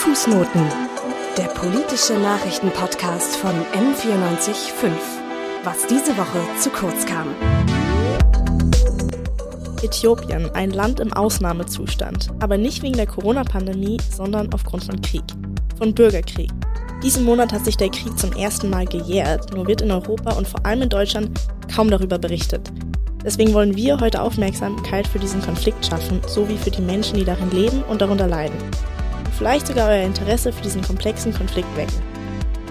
Fußnoten, der politische Nachrichtenpodcast von M945. Was diese Woche zu kurz kam. Äthiopien, ein Land im Ausnahmezustand, aber nicht wegen der Corona-Pandemie, sondern aufgrund von Krieg, von Bürgerkrieg. Diesen Monat hat sich der Krieg zum ersten Mal gejährt, nur wird in Europa und vor allem in Deutschland kaum darüber berichtet. Deswegen wollen wir heute Aufmerksamkeit für diesen Konflikt schaffen, sowie für die Menschen, die darin leben und darunter leiden. Und vielleicht sogar euer Interesse für diesen komplexen Konflikt wecken.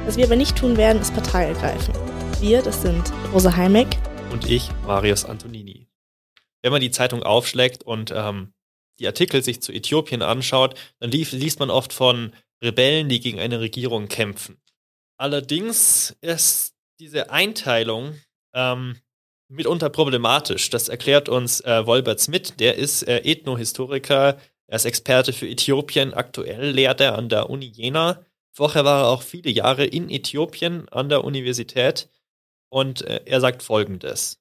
Was wir aber nicht tun werden, ist Partei ergreifen. Wir, das sind Rosa Heimeck und ich, Marius Antonini. Wenn man die Zeitung aufschlägt und ähm, die Artikel sich zu Äthiopien anschaut, dann lief, liest man oft von Rebellen, die gegen eine Regierung kämpfen. Allerdings ist diese Einteilung ähm, mitunter problematisch. Das erklärt uns äh, Wolbert Smith, der ist äh, Ethnohistoriker, er ist Experte für Äthiopien, aktuell lehrt er an der Uni Jena. Vorher war er auch viele Jahre in Äthiopien an der Universität und äh, er sagt Folgendes.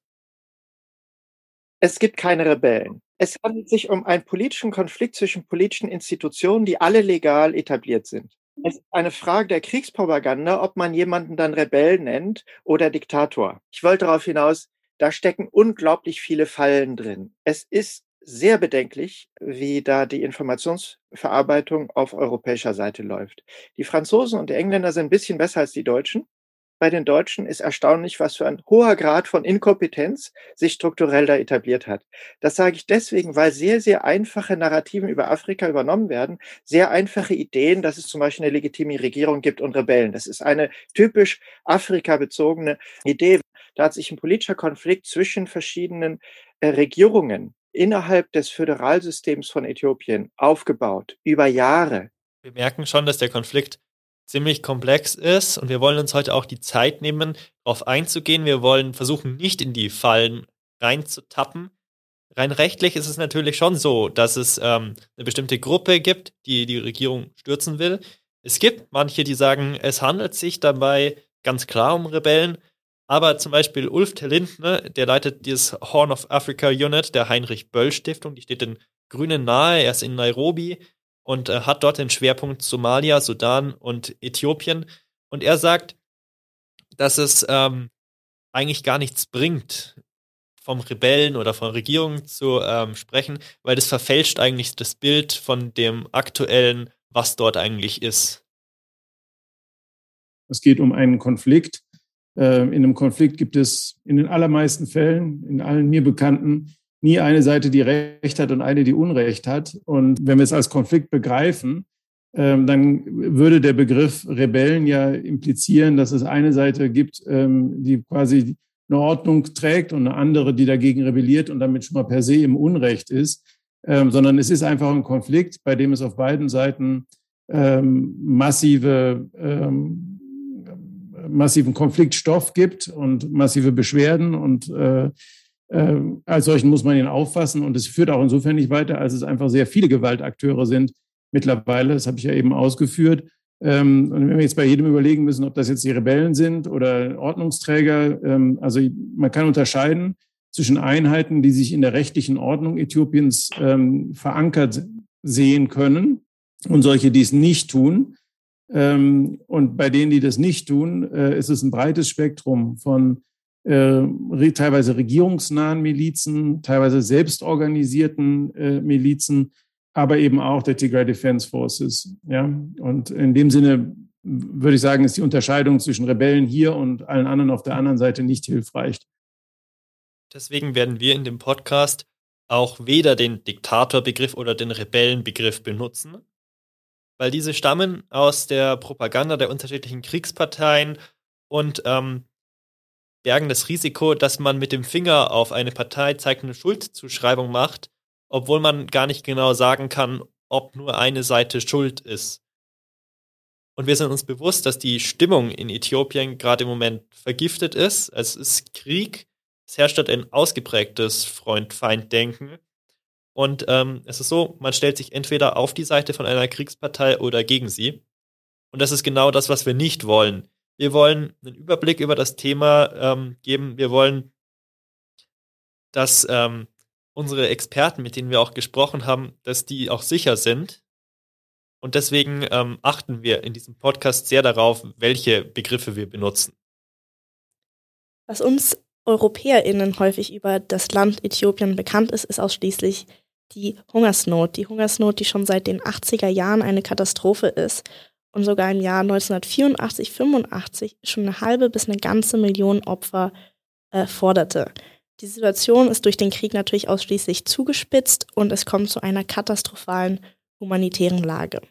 Es gibt keine Rebellen. Es handelt sich um einen politischen Konflikt zwischen politischen Institutionen, die alle legal etabliert sind. Es ist eine Frage der Kriegspropaganda, ob man jemanden dann Rebell nennt oder Diktator. Ich wollte darauf hinaus, da stecken unglaublich viele Fallen drin. Es ist sehr bedenklich, wie da die Informationsverarbeitung auf europäischer Seite läuft. Die Franzosen und die Engländer sind ein bisschen besser als die Deutschen bei den Deutschen ist erstaunlich, was für ein hoher Grad von Inkompetenz sich strukturell da etabliert hat. Das sage ich deswegen, weil sehr, sehr einfache Narrativen über Afrika übernommen werden, sehr einfache Ideen, dass es zum Beispiel eine legitime Regierung gibt und Rebellen. Das ist eine typisch Afrika bezogene Idee. Da hat sich ein politischer Konflikt zwischen verschiedenen äh, Regierungen innerhalb des Föderalsystems von Äthiopien aufgebaut, über Jahre. Wir merken schon, dass der Konflikt ziemlich komplex ist und wir wollen uns heute auch die Zeit nehmen, darauf einzugehen. Wir wollen versuchen, nicht in die Fallen reinzutappen. Rein rechtlich ist es natürlich schon so, dass es ähm, eine bestimmte Gruppe gibt, die die Regierung stürzen will. Es gibt manche, die sagen, es handelt sich dabei ganz klar um Rebellen. Aber zum Beispiel Ulf Terlindner, der leitet dieses Horn of Africa Unit der Heinrich Böll Stiftung, die steht in Grünen nahe, er ist in Nairobi und äh, hat dort den Schwerpunkt Somalia, Sudan und Äthiopien. Und er sagt, dass es ähm, eigentlich gar nichts bringt, vom Rebellen oder von Regierungen zu ähm, sprechen, weil das verfälscht eigentlich das Bild von dem aktuellen, was dort eigentlich ist. Es geht um einen Konflikt. Äh, in einem Konflikt gibt es in den allermeisten Fällen, in allen mir bekannten, nie eine Seite, die Recht hat und eine, die Unrecht hat. Und wenn wir es als Konflikt begreifen, ähm, dann würde der Begriff Rebellen ja implizieren, dass es eine Seite gibt, ähm, die quasi eine Ordnung trägt und eine andere, die dagegen rebelliert und damit schon mal per se im Unrecht ist, ähm, sondern es ist einfach ein Konflikt, bei dem es auf beiden Seiten ähm, massive, ähm, massiven Konfliktstoff gibt und massive Beschwerden und äh, äh, als solchen muss man ihn auffassen und es führt auch insofern nicht weiter, als es einfach sehr viele Gewaltakteure sind mittlerweile. Das habe ich ja eben ausgeführt. Ähm, und wenn wir jetzt bei jedem überlegen müssen, ob das jetzt die Rebellen sind oder Ordnungsträger, ähm, also man kann unterscheiden zwischen Einheiten, die sich in der rechtlichen Ordnung Äthiopiens ähm, verankert sehen können und solche, die es nicht tun. Ähm, und bei denen, die das nicht tun, äh, ist es ein breites Spektrum von äh, teilweise regierungsnahen Milizen, teilweise selbstorganisierten äh, Milizen, aber eben auch der Tigray Defense Forces. Ja? Und in dem Sinne würde ich sagen, ist die Unterscheidung zwischen Rebellen hier und allen anderen auf der anderen Seite nicht hilfreich. Deswegen werden wir in dem Podcast auch weder den Diktatorbegriff oder den Rebellenbegriff benutzen, weil diese stammen aus der Propaganda der unterschiedlichen Kriegsparteien und ähm, bergen das Risiko, dass man mit dem Finger auf eine Partei zeigt, eine Schuldzuschreibung macht, obwohl man gar nicht genau sagen kann, ob nur eine Seite schuld ist. Und wir sind uns bewusst, dass die Stimmung in Äthiopien gerade im Moment vergiftet ist. Es ist Krieg. Es herrscht dort ein ausgeprägtes Freund-Feind-Denken. Und ähm, es ist so, man stellt sich entweder auf die Seite von einer Kriegspartei oder gegen sie. Und das ist genau das, was wir nicht wollen. Wir wollen einen Überblick über das Thema ähm, geben. Wir wollen, dass ähm, unsere Experten, mit denen wir auch gesprochen haben, dass die auch sicher sind. Und deswegen ähm, achten wir in diesem Podcast sehr darauf, welche Begriffe wir benutzen. Was uns EuropäerInnen häufig über das Land Äthiopien bekannt ist, ist ausschließlich die Hungersnot. Die Hungersnot, die schon seit den 80er Jahren eine Katastrophe ist und sogar im Jahr 1984, 85 schon eine halbe bis eine ganze Million Opfer äh, forderte. Die Situation ist durch den Krieg natürlich ausschließlich zugespitzt und es kommt zu einer katastrophalen humanitären Lage.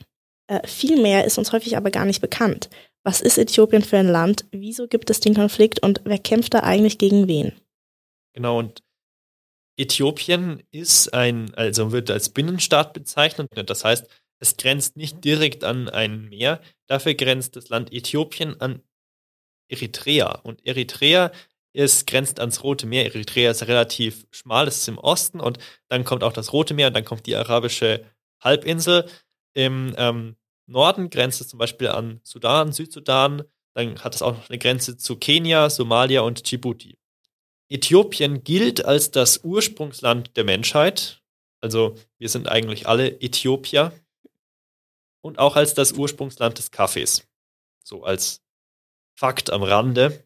Äh, viel mehr ist uns häufig aber gar nicht bekannt. Was ist Äthiopien für ein Land? Wieso gibt es den Konflikt und wer kämpft da eigentlich gegen wen? Genau, und Äthiopien ist ein, also wird als Binnenstaat bezeichnet. Das heißt, es grenzt nicht direkt an ein Meer. Dafür grenzt das Land Äthiopien an Eritrea. Und Eritrea ist, grenzt ans Rote Meer. Eritrea ist relativ schmal, es ist im Osten und dann kommt auch das Rote Meer und dann kommt die arabische Halbinsel. Im ähm, Norden grenzt es zum Beispiel an Sudan, Südsudan. Dann hat es auch noch eine Grenze zu Kenia, Somalia und Djibouti. Äthiopien gilt als das Ursprungsland der Menschheit. Also wir sind eigentlich alle Äthiopier. Und auch als das Ursprungsland des Kaffees. So als Fakt am Rande.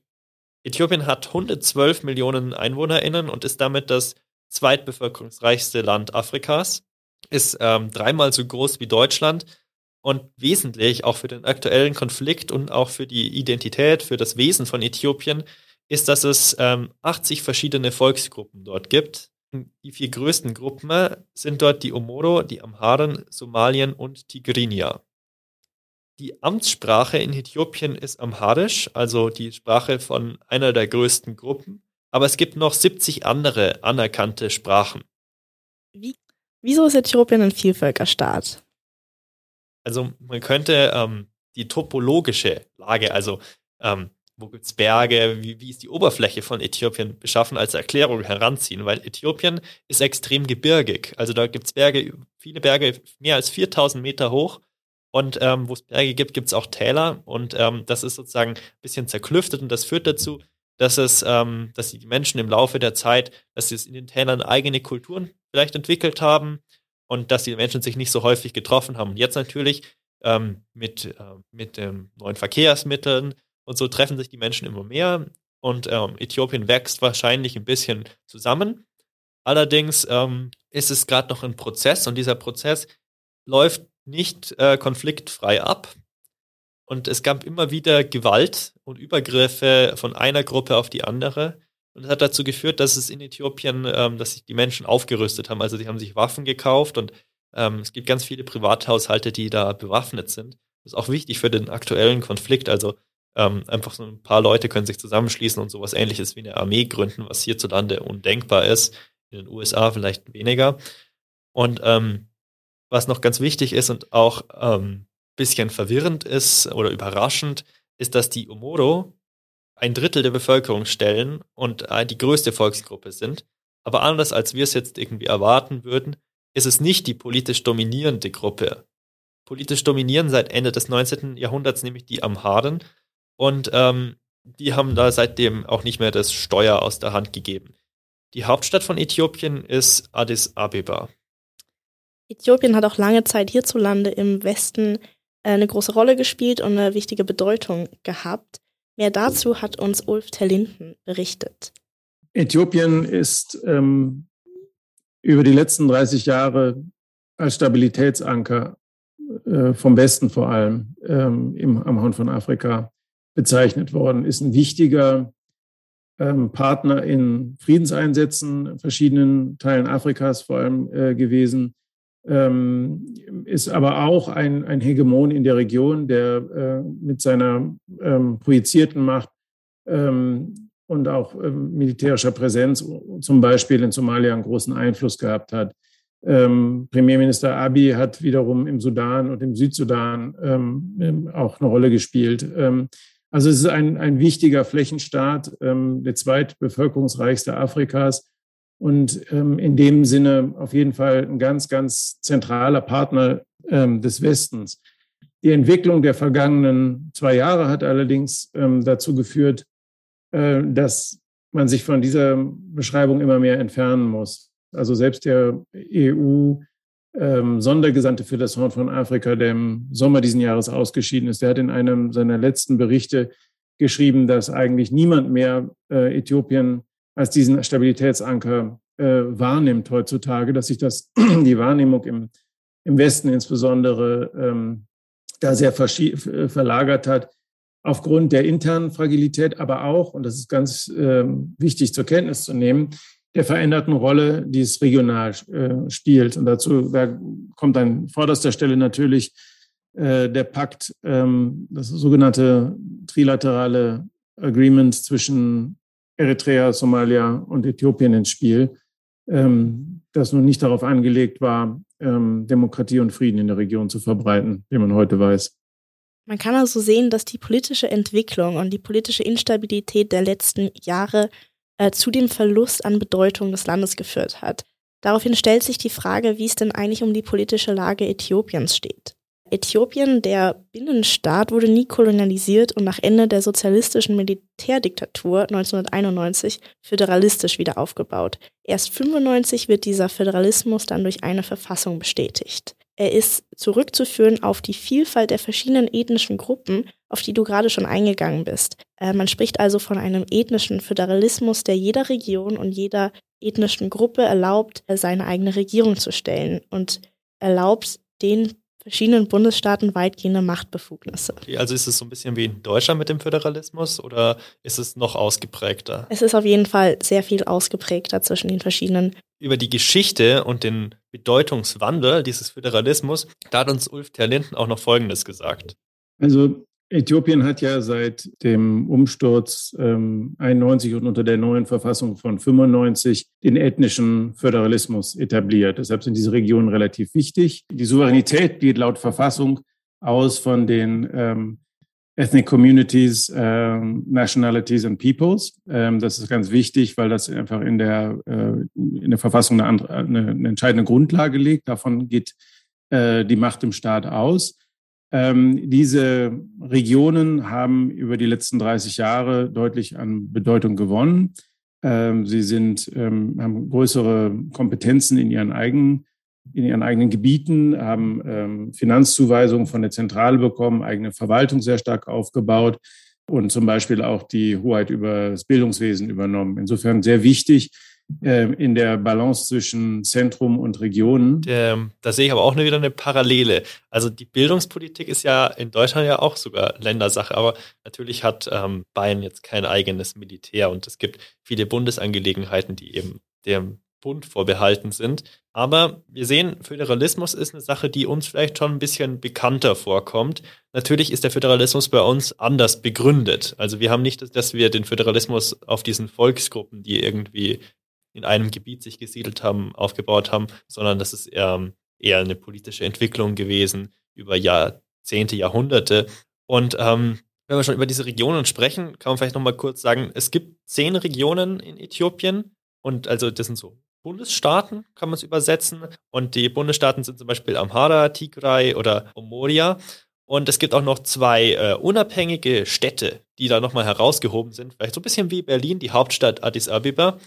Äthiopien hat 112 Millionen EinwohnerInnen und ist damit das zweitbevölkerungsreichste Land Afrikas. Ist ähm, dreimal so groß wie Deutschland und wesentlich auch für den aktuellen Konflikt und auch für die Identität, für das Wesen von Äthiopien ist, dass es ähm, 80 verschiedene Volksgruppen dort gibt. Die vier größten Gruppen sind dort die Omoro, die Amharen, Somalien und Tigrinya. Die Amtssprache in Äthiopien ist Amharisch, also die Sprache von einer der größten Gruppen. Aber es gibt noch 70 andere anerkannte Sprachen. Wie, wieso ist Äthiopien ein Vielvölkerstaat? Also man könnte ähm, die topologische Lage, also ähm, wo gibt es Berge, wie, wie ist die Oberfläche von Äthiopien beschaffen, als Erklärung heranziehen, weil Äthiopien ist extrem gebirgig. Also da gibt es Berge, viele Berge, mehr als 4000 Meter hoch. Und ähm, wo es Berge gibt, gibt es auch Täler. Und ähm, das ist sozusagen ein bisschen zerklüftet und das führt dazu, dass es, ähm, dass die Menschen im Laufe der Zeit, dass sie in den Tälern eigene Kulturen vielleicht entwickelt haben und dass die Menschen sich nicht so häufig getroffen haben. Und jetzt natürlich ähm, mit, äh, mit ähm, neuen Verkehrsmitteln und so treffen sich die Menschen immer mehr und ähm, Äthiopien wächst wahrscheinlich ein bisschen zusammen. Allerdings ähm, ist es gerade noch ein Prozess und dieser Prozess läuft nicht äh, konfliktfrei ab. Und es gab immer wieder Gewalt und Übergriffe von einer Gruppe auf die andere. Und das hat dazu geführt, dass es in Äthiopien, ähm, dass sich die Menschen aufgerüstet haben. Also die haben sich Waffen gekauft und ähm, es gibt ganz viele Privathaushalte, die da bewaffnet sind. Das ist auch wichtig für den aktuellen Konflikt. Also ähm, einfach so ein paar Leute können sich zusammenschließen und sowas ähnliches wie eine Armee gründen, was hierzulande undenkbar ist. In den USA vielleicht weniger. Und ähm, was noch ganz wichtig ist und auch ähm, bisschen verwirrend ist oder überraschend, ist, dass die Omoro ein Drittel der Bevölkerung stellen und die größte Volksgruppe sind. Aber anders als wir es jetzt irgendwie erwarten würden, ist es nicht die politisch dominierende Gruppe. Politisch dominieren seit Ende des 19. Jahrhunderts nämlich die Amharen und ähm, die haben da seitdem auch nicht mehr das Steuer aus der Hand gegeben. Die Hauptstadt von Äthiopien ist Addis Abeba. Äthiopien hat auch lange Zeit hierzulande im Westen äh, eine große Rolle gespielt und eine wichtige Bedeutung gehabt. Mehr dazu hat uns Ulf Terlinden berichtet. Äthiopien ist ähm, über die letzten 30 Jahre als Stabilitätsanker äh, vom Westen vor allem ähm, im, am Horn von Afrika bezeichnet worden, ist ein wichtiger ähm, Partner in Friedenseinsätzen in verschiedenen Teilen Afrikas vor allem äh, gewesen, ähm, ist aber auch ein, ein Hegemon in der Region, der äh, mit seiner ähm, projizierten Macht ähm, und auch ähm, militärischer Präsenz zum Beispiel in Somalia einen großen Einfluss gehabt hat. Ähm, Premierminister Abiy hat wiederum im Sudan und im Südsudan ähm, auch eine Rolle gespielt. also es ist ein, ein wichtiger Flächenstaat, der zweitbevölkerungsreichste Afrikas und ähm, in dem Sinne auf jeden Fall ein ganz, ganz zentraler Partner ähm, des Westens. Die Entwicklung der vergangenen zwei Jahre hat allerdings ähm, dazu geführt, äh, dass man sich von dieser Beschreibung immer mehr entfernen muss. Also selbst der EU ähm, Sondergesandte für das Horn von Afrika, der im Sommer diesen Jahres ausgeschieden ist. Der hat in einem seiner letzten Berichte geschrieben, dass eigentlich niemand mehr äh, Äthiopien als diesen Stabilitätsanker äh, wahrnimmt heutzutage, dass sich das die Wahrnehmung im, im Westen insbesondere ähm, da sehr verlagert hat, aufgrund der internen Fragilität, aber auch, und das ist ganz äh, wichtig zur Kenntnis zu nehmen, der veränderten Rolle, die es regional äh, spielt. Und dazu da kommt an vorderster Stelle natürlich äh, der Pakt, ähm, das sogenannte trilaterale Agreement zwischen Eritrea, Somalia und Äthiopien ins Spiel, ähm, das nun nicht darauf angelegt war, ähm, Demokratie und Frieden in der Region zu verbreiten, wie man heute weiß. Man kann also sehen, dass die politische Entwicklung und die politische Instabilität der letzten Jahre äh, zu dem Verlust an Bedeutung des Landes geführt hat. Daraufhin stellt sich die Frage, wie es denn eigentlich um die politische Lage Äthiopiens steht. Äthiopien, der Binnenstaat, wurde nie kolonialisiert und nach Ende der sozialistischen Militärdiktatur 1991 föderalistisch wieder aufgebaut. Erst 1995 wird dieser Föderalismus dann durch eine Verfassung bestätigt. Er ist zurückzuführen auf die Vielfalt der verschiedenen ethnischen Gruppen, auf die du gerade schon eingegangen bist. Äh, man spricht also von einem ethnischen Föderalismus, der jeder Region und jeder ethnischen Gruppe erlaubt, äh, seine eigene Regierung zu stellen und erlaubt den verschiedenen Bundesstaaten weitgehende Machtbefugnisse. Also ist es so ein bisschen wie in Deutschland mit dem Föderalismus oder ist es noch ausgeprägter? Es ist auf jeden Fall sehr viel ausgeprägter zwischen den verschiedenen. Über die Geschichte und den Bedeutungswandel dieses Föderalismus, da hat uns Ulf Terlinden auch noch Folgendes gesagt. Also Äthiopien hat ja seit dem Umsturz ähm, 91 und unter der neuen Verfassung von 95 den ethnischen Föderalismus etabliert. Deshalb sind diese Regionen relativ wichtig. Die Souveränität geht laut Verfassung aus von den ähm, Ethnic Communities, ähm, Nationalities and Peoples. Ähm, das ist ganz wichtig, weil das einfach in der, äh, in der Verfassung eine, andere, eine, eine entscheidende Grundlage legt. Davon geht äh, die Macht im Staat aus. Ähm, diese Regionen haben über die letzten 30 Jahre deutlich an Bedeutung gewonnen. Ähm, sie sind, ähm, haben größere Kompetenzen in ihren eigenen, in ihren eigenen Gebieten, haben ähm, Finanzzuweisungen von der Zentrale bekommen, eigene Verwaltung sehr stark aufgebaut und zum Beispiel auch die Hoheit über das Bildungswesen übernommen. Insofern sehr wichtig, in der Balance zwischen Zentrum und Regionen. Ähm, da sehe ich aber auch wieder eine Parallele. Also die Bildungspolitik ist ja in Deutschland ja auch sogar Ländersache, aber natürlich hat ähm, Bayern jetzt kein eigenes Militär und es gibt viele Bundesangelegenheiten, die eben dem Bund vorbehalten sind. Aber wir sehen, Föderalismus ist eine Sache, die uns vielleicht schon ein bisschen bekannter vorkommt. Natürlich ist der Föderalismus bei uns anders begründet. Also wir haben nicht, dass wir den Föderalismus auf diesen Volksgruppen, die irgendwie in einem Gebiet sich gesiedelt haben, aufgebaut haben, sondern das ist eher, eher eine politische Entwicklung gewesen über Jahrzehnte, Jahrhunderte. Und ähm, wenn wir schon über diese Regionen sprechen, kann man vielleicht nochmal kurz sagen, es gibt zehn Regionen in Äthiopien und also das sind so Bundesstaaten, kann man es übersetzen. Und die Bundesstaaten sind zum Beispiel Amhara, Tigray oder Omoria. Und es gibt auch noch zwei äh, unabhängige Städte, die da nochmal herausgehoben sind. Vielleicht so ein bisschen wie Berlin, die Hauptstadt Addis Abeba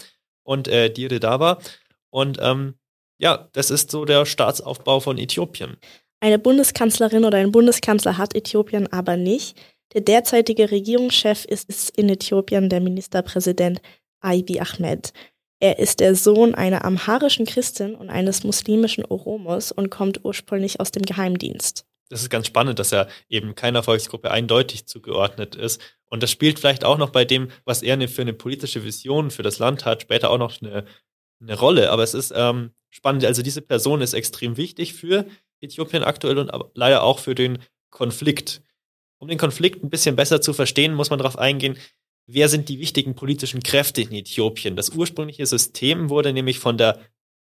und äh, Dire Dawa. Und ähm, ja, das ist so der Staatsaufbau von Äthiopien. Eine Bundeskanzlerin oder ein Bundeskanzler hat Äthiopien aber nicht. Der derzeitige Regierungschef ist, ist in Äthiopien der Ministerpräsident Abiy Ahmed. Er ist der Sohn einer amharischen Christin und eines muslimischen Oromos und kommt ursprünglich aus dem Geheimdienst. Das ist ganz spannend, dass er eben keiner Volksgruppe eindeutig zugeordnet ist und das spielt vielleicht auch noch bei dem, was er für eine politische Vision für das Land hat, später auch noch eine, eine Rolle. Aber es ist ähm, spannend. Also diese Person ist extrem wichtig für Äthiopien aktuell und leider auch für den Konflikt. Um den Konflikt ein bisschen besser zu verstehen, muss man darauf eingehen, wer sind die wichtigen politischen Kräfte in Äthiopien. Das ursprüngliche System wurde nämlich von der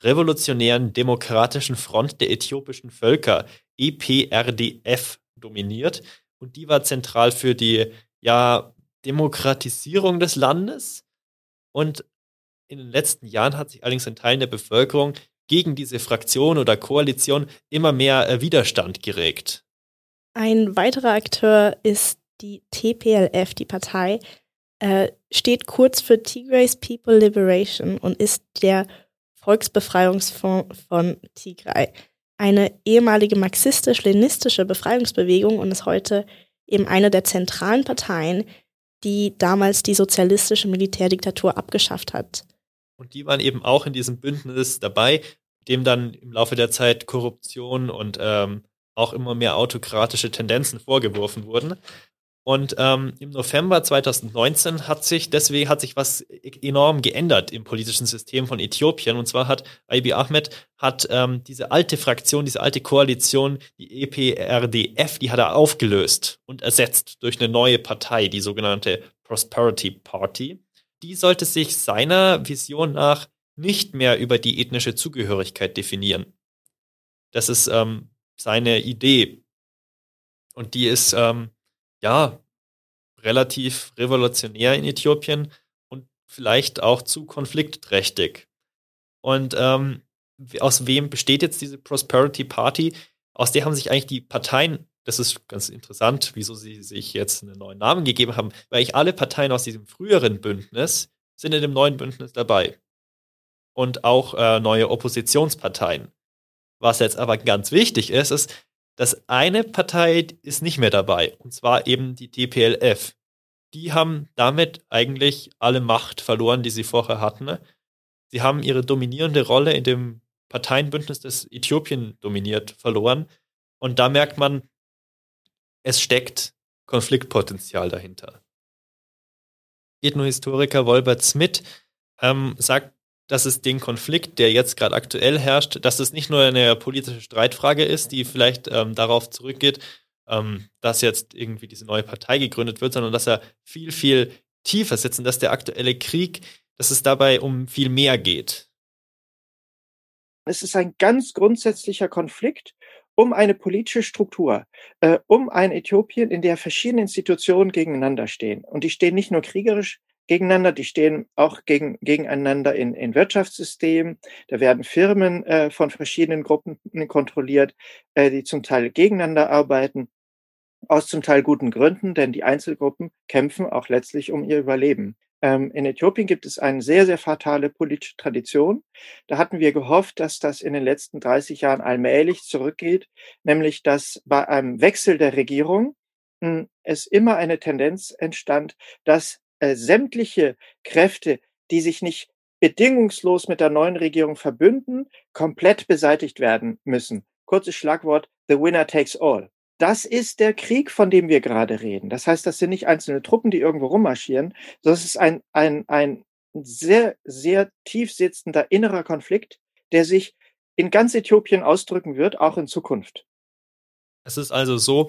Revolutionären Demokratischen Front der äthiopischen Völker, EPRDF, dominiert. Und die war zentral für die ja, Demokratisierung des Landes. Und in den letzten Jahren hat sich allerdings in Teilen der Bevölkerung gegen diese Fraktion oder Koalition immer mehr äh, Widerstand geregt. Ein weiterer Akteur ist die TPLF, die Partei, äh, steht kurz für Tigray's People Liberation und ist der Volksbefreiungsfonds von Tigray. Eine ehemalige marxistisch-leninistische Befreiungsbewegung und ist heute eben eine der zentralen Parteien, die damals die sozialistische Militärdiktatur abgeschafft hat. Und die waren eben auch in diesem Bündnis dabei, dem dann im Laufe der Zeit Korruption und ähm, auch immer mehr autokratische Tendenzen vorgeworfen wurden. Und ähm, im November 2019 hat sich deswegen hat sich was enorm geändert im politischen System von Äthiopien. Und zwar hat Abiy Ahmed hat ähm, diese alte Fraktion, diese alte Koalition, die EPRDF, die hat er aufgelöst und ersetzt durch eine neue Partei, die sogenannte Prosperity Party. Die sollte sich seiner Vision nach nicht mehr über die ethnische Zugehörigkeit definieren. Das ist ähm, seine Idee. Und die ist ähm, ja, relativ revolutionär in Äthiopien und vielleicht auch zu konfliktträchtig. Und ähm, aus wem besteht jetzt diese Prosperity Party? Aus der haben sich eigentlich die Parteien, das ist ganz interessant, wieso sie sich jetzt einen neuen Namen gegeben haben, weil ich alle Parteien aus diesem früheren Bündnis sind in dem neuen Bündnis dabei. Und auch äh, neue Oppositionsparteien. Was jetzt aber ganz wichtig ist, ist, das eine Partei ist nicht mehr dabei, und zwar eben die TPLF. Die haben damit eigentlich alle Macht verloren, die sie vorher hatten. Sie haben ihre dominierende Rolle in dem Parteienbündnis, das Äthiopien dominiert, verloren. Und da merkt man, es steckt Konfliktpotenzial dahinter. Ethnohistoriker Wolbert Smith ähm, sagt, dass es den Konflikt, der jetzt gerade aktuell herrscht, dass es nicht nur eine politische Streitfrage ist, die vielleicht ähm, darauf zurückgeht, ähm, dass jetzt irgendwie diese neue Partei gegründet wird, sondern dass er viel, viel tiefer sitzt und dass der aktuelle Krieg, dass es dabei um viel mehr geht. Es ist ein ganz grundsätzlicher Konflikt um eine politische Struktur, äh, um ein Äthiopien, in der verschiedene Institutionen gegeneinander stehen. Und die stehen nicht nur kriegerisch gegeneinander, die stehen auch gegen, gegeneinander in, in Wirtschaftssystemen. Da werden Firmen äh, von verschiedenen Gruppen kontrolliert, äh, die zum Teil gegeneinander arbeiten, aus zum Teil guten Gründen, denn die Einzelgruppen kämpfen auch letztlich um ihr Überleben. Ähm, in Äthiopien gibt es eine sehr, sehr fatale politische Tradition. Da hatten wir gehofft, dass das in den letzten 30 Jahren allmählich zurückgeht, nämlich dass bei einem Wechsel der Regierung hm, es immer eine Tendenz entstand, dass äh, sämtliche Kräfte, die sich nicht bedingungslos mit der neuen Regierung verbünden, komplett beseitigt werden müssen. Kurzes Schlagwort, the winner takes all. Das ist der Krieg, von dem wir gerade reden. Das heißt, das sind nicht einzelne Truppen, die irgendwo rummarschieren, sondern es ist ein, ein, ein sehr, sehr tief sitzender innerer Konflikt, der sich in ganz Äthiopien ausdrücken wird, auch in Zukunft. Es ist also so,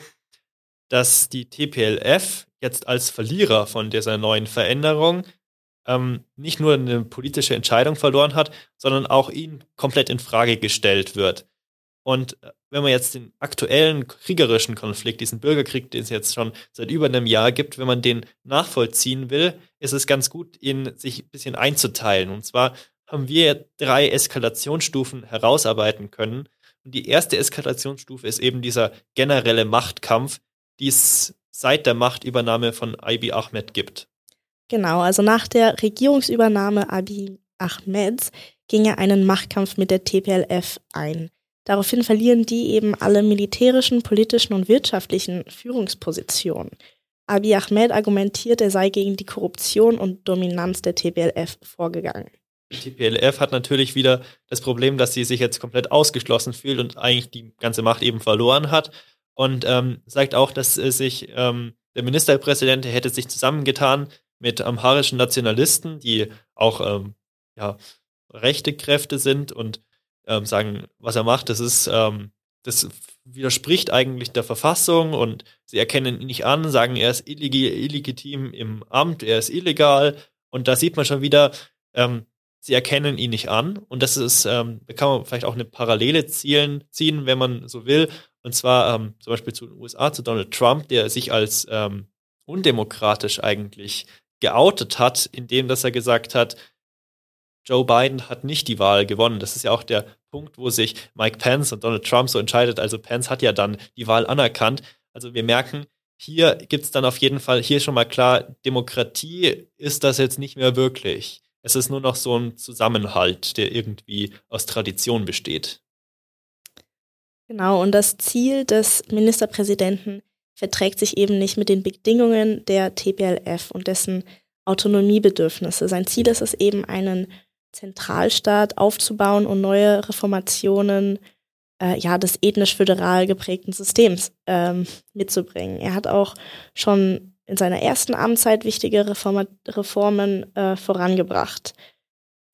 dass die TPLF jetzt als Verlierer von dieser neuen Veränderung ähm, nicht nur eine politische Entscheidung verloren hat, sondern auch ihn komplett in Frage gestellt wird. Und äh, wenn man jetzt den aktuellen kriegerischen Konflikt, diesen Bürgerkrieg, den es jetzt schon seit über einem Jahr gibt, wenn man den nachvollziehen will, ist es ganz gut, ihn sich ein bisschen einzuteilen. Und zwar haben wir drei Eskalationsstufen herausarbeiten können. Und die erste Eskalationsstufe ist eben dieser generelle Machtkampf, die es seit der Machtübernahme von Abiy Ahmed gibt. Genau, also nach der Regierungsübernahme Abiy Ahmeds ging er einen Machtkampf mit der TPLF ein. Daraufhin verlieren die eben alle militärischen, politischen und wirtschaftlichen Führungspositionen. Abiy Ahmed argumentiert, er sei gegen die Korruption und Dominanz der TPLF vorgegangen. Die TPLF hat natürlich wieder das Problem, dass sie sich jetzt komplett ausgeschlossen fühlt und eigentlich die ganze Macht eben verloren hat und ähm, sagt auch, dass äh, sich ähm, der Ministerpräsident hätte sich zusammengetan mit amharischen Nationalisten, die auch ähm, ja, rechte Kräfte sind und ähm, sagen, was er macht, das ist, ähm, das widerspricht eigentlich der Verfassung und sie erkennen ihn nicht an, sagen, er ist illeg illegitim im Amt, er ist illegal. Und da sieht man schon wieder, ähm, sie erkennen ihn nicht an. Und das ist, ähm, da kann man vielleicht auch eine Parallele zielen, ziehen, wenn man so will, und zwar ähm, zum Beispiel zu den USA, zu Donald Trump, der sich als ähm, undemokratisch eigentlich geoutet hat, indem dass er gesagt hat, Joe Biden hat nicht die Wahl gewonnen. Das ist ja auch der Punkt, wo sich Mike Pence und Donald Trump so entscheidet. Also Pence hat ja dann die Wahl anerkannt. Also wir merken, hier gibt es dann auf jeden Fall, hier schon mal klar, Demokratie ist das jetzt nicht mehr wirklich. Es ist nur noch so ein Zusammenhalt, der irgendwie aus Tradition besteht. Genau, und das Ziel des Ministerpräsidenten verträgt sich eben nicht mit den Bedingungen der TPLF und dessen Autonomiebedürfnisse. Sein Ziel ist es eben, einen Zentralstaat aufzubauen und neue Reformationen äh, ja, des ethnisch-föderal geprägten Systems ähm, mitzubringen. Er hat auch schon in seiner ersten Amtszeit wichtige Reform Reformen äh, vorangebracht.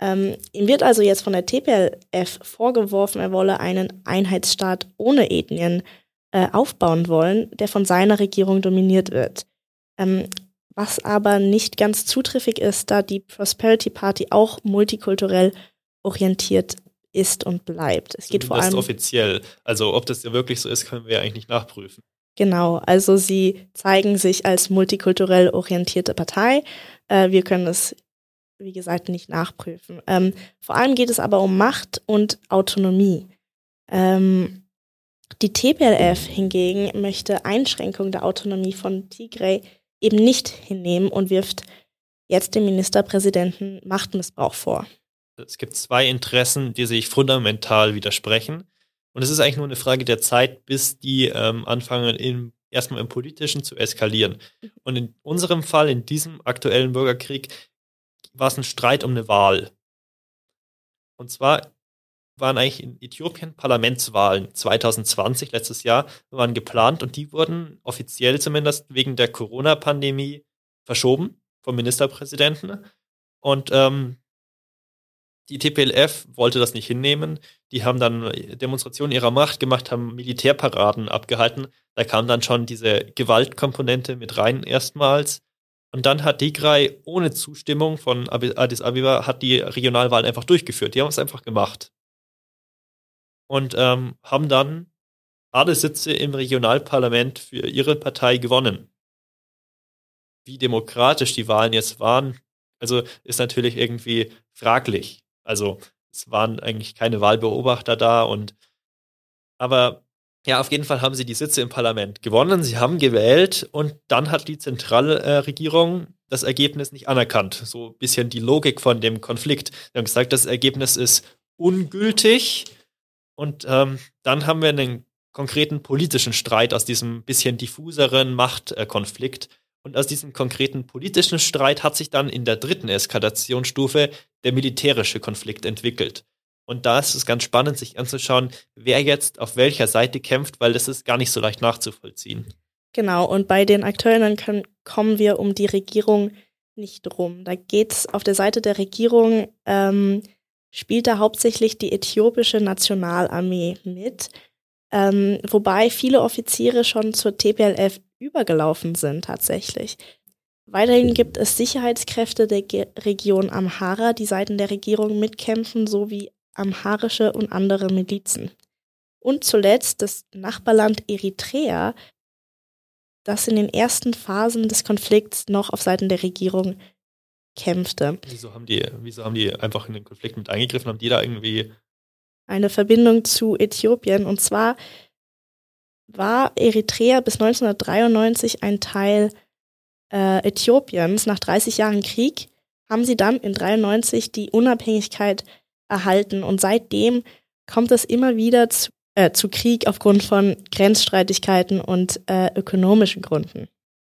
Ähm, ihm wird also jetzt von der TPLF vorgeworfen, er wolle einen Einheitsstaat ohne Ethnien äh, aufbauen wollen, der von seiner Regierung dominiert wird. Ähm, was aber nicht ganz zutreffig ist, da die Prosperity Party auch multikulturell orientiert ist und bleibt. Es geht vor allem offiziell. Also ob das ja wirklich so ist, können wir ja eigentlich nicht nachprüfen. Genau, also sie zeigen sich als multikulturell orientierte Partei. Äh, wir können es, wie gesagt, nicht nachprüfen. Ähm, vor allem geht es aber um Macht und Autonomie. Ähm, die TPLF hingegen möchte Einschränkung der Autonomie von Tigray eben nicht hinnehmen und wirft jetzt dem Ministerpräsidenten Machtmissbrauch vor. Es gibt zwei Interessen, die sich fundamental widersprechen. Und es ist eigentlich nur eine Frage der Zeit, bis die ähm, anfangen, im, erstmal im Politischen zu eskalieren. Und in unserem Fall, in diesem aktuellen Bürgerkrieg, war es ein Streit um eine Wahl. Und zwar waren eigentlich in Äthiopien Parlamentswahlen 2020, letztes Jahr, waren geplant und die wurden offiziell zumindest wegen der Corona-Pandemie verschoben vom Ministerpräsidenten. Und ähm, die TPLF wollte das nicht hinnehmen. Die haben dann Demonstrationen ihrer Macht gemacht, haben Militärparaden abgehalten. Da kam dann schon diese Gewaltkomponente mit rein erstmals. Und dann hat Tigray ohne Zustimmung von Addis Abeba hat die Regionalwahlen einfach durchgeführt. Die haben es einfach gemacht und ähm, haben dann alle Sitze im Regionalparlament für ihre Partei gewonnen. Wie demokratisch die Wahlen jetzt waren, also ist natürlich irgendwie fraglich. Also es waren eigentlich keine Wahlbeobachter da und aber ja, auf jeden Fall haben sie die Sitze im Parlament gewonnen, sie haben gewählt und dann hat die Zentralregierung das Ergebnis nicht anerkannt. So ein bisschen die Logik von dem Konflikt. Sie haben gesagt, das Ergebnis ist ungültig und ähm, dann haben wir einen konkreten politischen Streit aus diesem bisschen diffuseren Machtkonflikt. Und aus diesem konkreten politischen Streit hat sich dann in der dritten Eskalationsstufe der militärische Konflikt entwickelt. Und da ist es ganz spannend, sich anzuschauen, wer jetzt auf welcher Seite kämpft, weil das ist gar nicht so leicht nachzuvollziehen. Genau, und bei den Akteuren können, kommen wir um die Regierung nicht rum. Da geht es auf der Seite der Regierung ähm, spielt da hauptsächlich die äthiopische Nationalarmee mit, ähm, wobei viele Offiziere schon zur TPLF übergelaufen sind tatsächlich. Weiterhin gibt es Sicherheitskräfte der Ge Region Amhara, die Seiten der Regierung mitkämpfen, sowie amharische und andere Milizen. Und zuletzt das Nachbarland Eritrea, das in den ersten Phasen des Konflikts noch auf Seiten der Regierung kämpfte. Wieso haben die, wieso haben die einfach in den Konflikt mit eingegriffen? Haben die da irgendwie eine Verbindung zu Äthiopien? Und zwar war Eritrea bis 1993 ein Teil äh, Äthiopiens. Nach 30 Jahren Krieg haben sie dann in 93 die Unabhängigkeit erhalten und seitdem kommt es immer wieder zu, äh, zu Krieg aufgrund von Grenzstreitigkeiten und äh, ökonomischen Gründen.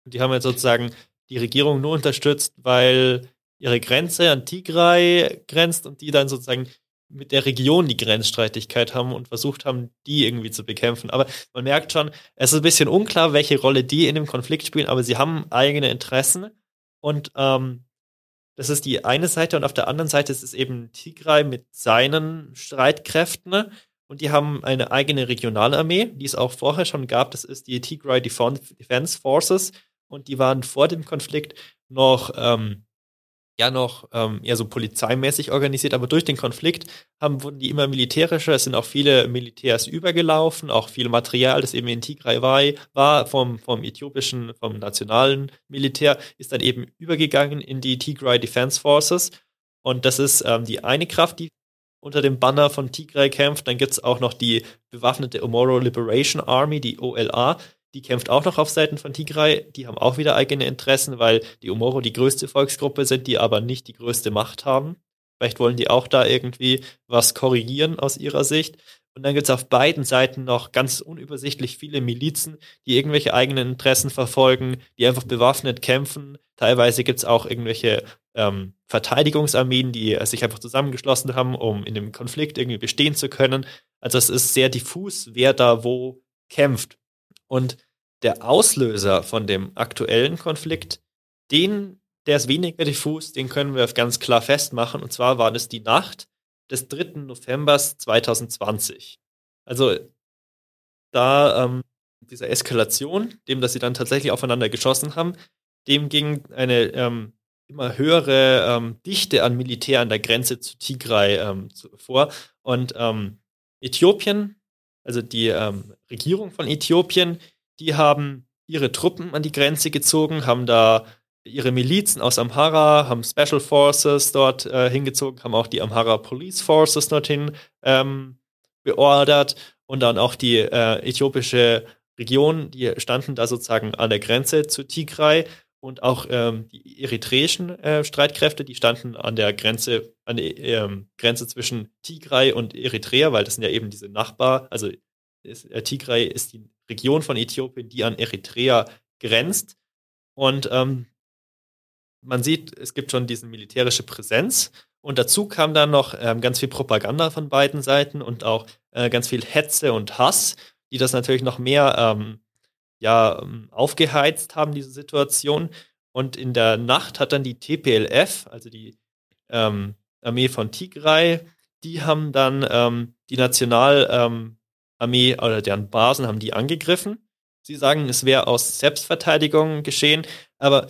Die haben jetzt sozusagen die Regierung nur unterstützt, weil ihre Grenze an Tigray grenzt und die dann sozusagen mit der Region die Grenzstreitigkeit haben und versucht haben, die irgendwie zu bekämpfen. Aber man merkt schon, es ist ein bisschen unklar, welche Rolle die in dem Konflikt spielen, aber sie haben eigene Interessen und ähm, das ist die eine Seite und auf der anderen Seite ist es eben Tigray mit seinen Streitkräften ne? und die haben eine eigene Regionalarmee, die es auch vorher schon gab. Das ist die Tigray Defense Forces und die waren vor dem Konflikt noch ähm, ja noch ähm, eher so polizeimäßig organisiert, aber durch den Konflikt haben, wurden die immer militärischer. Es sind auch viele Militärs übergelaufen, auch viel Material, das eben in Tigray war, vom, vom äthiopischen, vom nationalen Militär, ist dann eben übergegangen in die Tigray Defense Forces. Und das ist ähm, die eine Kraft, die unter dem Banner von Tigray kämpft. Dann gibt es auch noch die bewaffnete Omoro Liberation Army, die OLA, die kämpft auch noch auf Seiten von Tigray. Die haben auch wieder eigene Interessen, weil die Omoro die größte Volksgruppe sind, die aber nicht die größte Macht haben. Vielleicht wollen die auch da irgendwie was korrigieren aus ihrer Sicht. Und dann gibt es auf beiden Seiten noch ganz unübersichtlich viele Milizen, die irgendwelche eigenen Interessen verfolgen, die einfach bewaffnet kämpfen. Teilweise gibt es auch irgendwelche ähm, Verteidigungsarmeen, die sich einfach zusammengeschlossen haben, um in dem Konflikt irgendwie bestehen zu können. Also es ist sehr diffus, wer da wo kämpft. Und der Auslöser von dem aktuellen Konflikt, den, der ist weniger diffus, den können wir ganz klar festmachen. Und zwar war das die Nacht des 3. November 2020. Also da ähm, dieser Eskalation, dem, dass sie dann tatsächlich aufeinander geschossen haben, dem ging eine ähm, immer höhere ähm, Dichte an Militär an der Grenze zu Tigray ähm, zu, vor. Und ähm, Äthiopien, also die ähm, Regierung von Äthiopien, die haben ihre Truppen an die Grenze gezogen, haben da ihre Milizen aus Amhara, haben Special Forces dort äh, hingezogen, haben auch die Amhara Police Forces dorthin ähm, beordert und dann auch die äh, äthiopische Region, die standen da sozusagen an der Grenze zu Tigray und auch ähm, die eritreischen äh, Streitkräfte, die standen an der Grenze, an der ähm, Grenze zwischen Tigray und Eritrea, weil das sind ja eben diese Nachbar, also ist, äh, Tigray ist die Region von Äthiopien, die an Eritrea grenzt. Und ähm, man sieht, es gibt schon diese militärische Präsenz. Und dazu kam dann noch ähm, ganz viel Propaganda von beiden Seiten und auch äh, ganz viel Hetze und Hass, die das natürlich noch mehr ähm, ja, ähm, aufgeheizt haben, diese Situation. Und in der Nacht hat dann die TPLF, also die ähm, Armee von Tigray, die haben dann ähm, die Nationalarmee ähm, oder deren Basen haben die angegriffen. Sie sagen, es wäre aus Selbstverteidigung geschehen, aber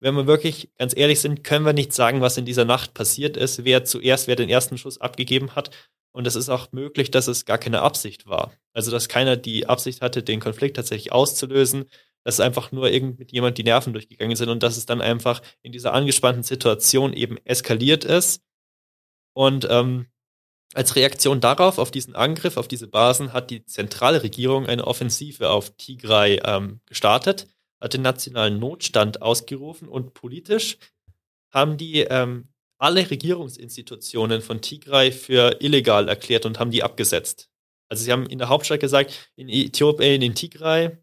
wenn wir wirklich ganz ehrlich sind, können wir nicht sagen, was in dieser Nacht passiert ist, wer zuerst, wer den ersten Schuss abgegeben hat. Und es ist auch möglich, dass es gar keine Absicht war. Also, dass keiner die Absicht hatte, den Konflikt tatsächlich auszulösen, dass einfach nur irgend jemand die Nerven durchgegangen sind und dass es dann einfach in dieser angespannten Situation eben eskaliert ist. Und ähm, als Reaktion darauf, auf diesen Angriff, auf diese Basen, hat die zentrale Regierung eine Offensive auf Tigray ähm, gestartet hat den nationalen Notstand ausgerufen und politisch haben die ähm, alle Regierungsinstitutionen von Tigray für illegal erklärt und haben die abgesetzt. Also sie haben in der Hauptstadt gesagt, in Äthiopien, in Tigray,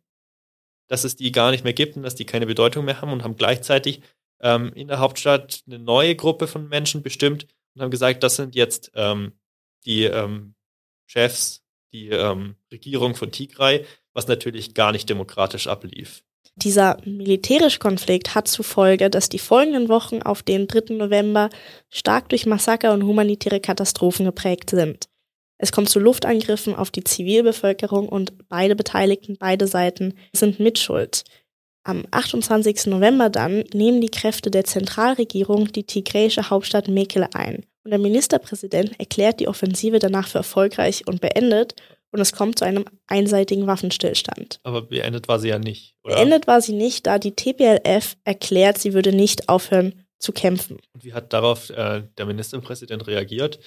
dass es die gar nicht mehr gibt und dass die keine Bedeutung mehr haben und haben gleichzeitig ähm, in der Hauptstadt eine neue Gruppe von Menschen bestimmt und haben gesagt, das sind jetzt ähm, die ähm, Chefs, die ähm, Regierung von Tigray, was natürlich gar nicht demokratisch ablief. Dieser militärische Konflikt hat zur Folge, dass die folgenden Wochen auf den 3. November stark durch Massaker und humanitäre Katastrophen geprägt sind. Es kommt zu Luftangriffen auf die Zivilbevölkerung und beide Beteiligten, beide Seiten sind mitschuld. Am 28. November dann nehmen die Kräfte der Zentralregierung die tigräische Hauptstadt Mekele ein und der Ministerpräsident erklärt die Offensive danach für erfolgreich und beendet und es kommt zu einem einseitigen Waffenstillstand. Aber beendet war sie ja nicht. Oder? Beendet war sie nicht, da die TPLF erklärt, sie würde nicht aufhören zu kämpfen. Und wie hat darauf äh, der Ministerpräsident reagiert?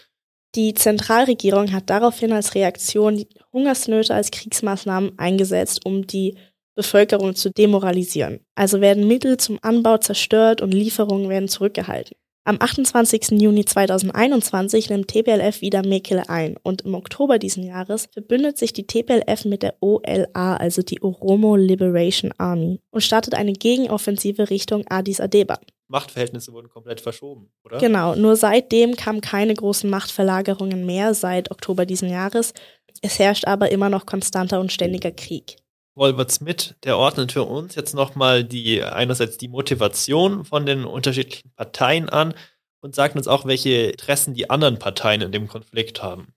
Die Zentralregierung hat daraufhin als Reaktion die Hungersnöte als Kriegsmaßnahmen eingesetzt, um die Bevölkerung zu demoralisieren. Also werden Mittel zum Anbau zerstört und Lieferungen werden zurückgehalten. Am 28. Juni 2021 nimmt TPLF wieder Mekele ein und im Oktober diesen Jahres verbündet sich die TPLF mit der OLA, also die Oromo Liberation Army, und startet eine Gegenoffensive Richtung Addis Abeba. Machtverhältnisse wurden komplett verschoben, oder? Genau, nur seitdem kamen keine großen Machtverlagerungen mehr seit Oktober diesen Jahres. Es herrscht aber immer noch konstanter und ständiger Krieg. Wolbert Smith, der ordnet für uns jetzt nochmal die, einerseits die Motivation von den unterschiedlichen Parteien an und sagt uns auch, welche Interessen die anderen Parteien in dem Konflikt haben.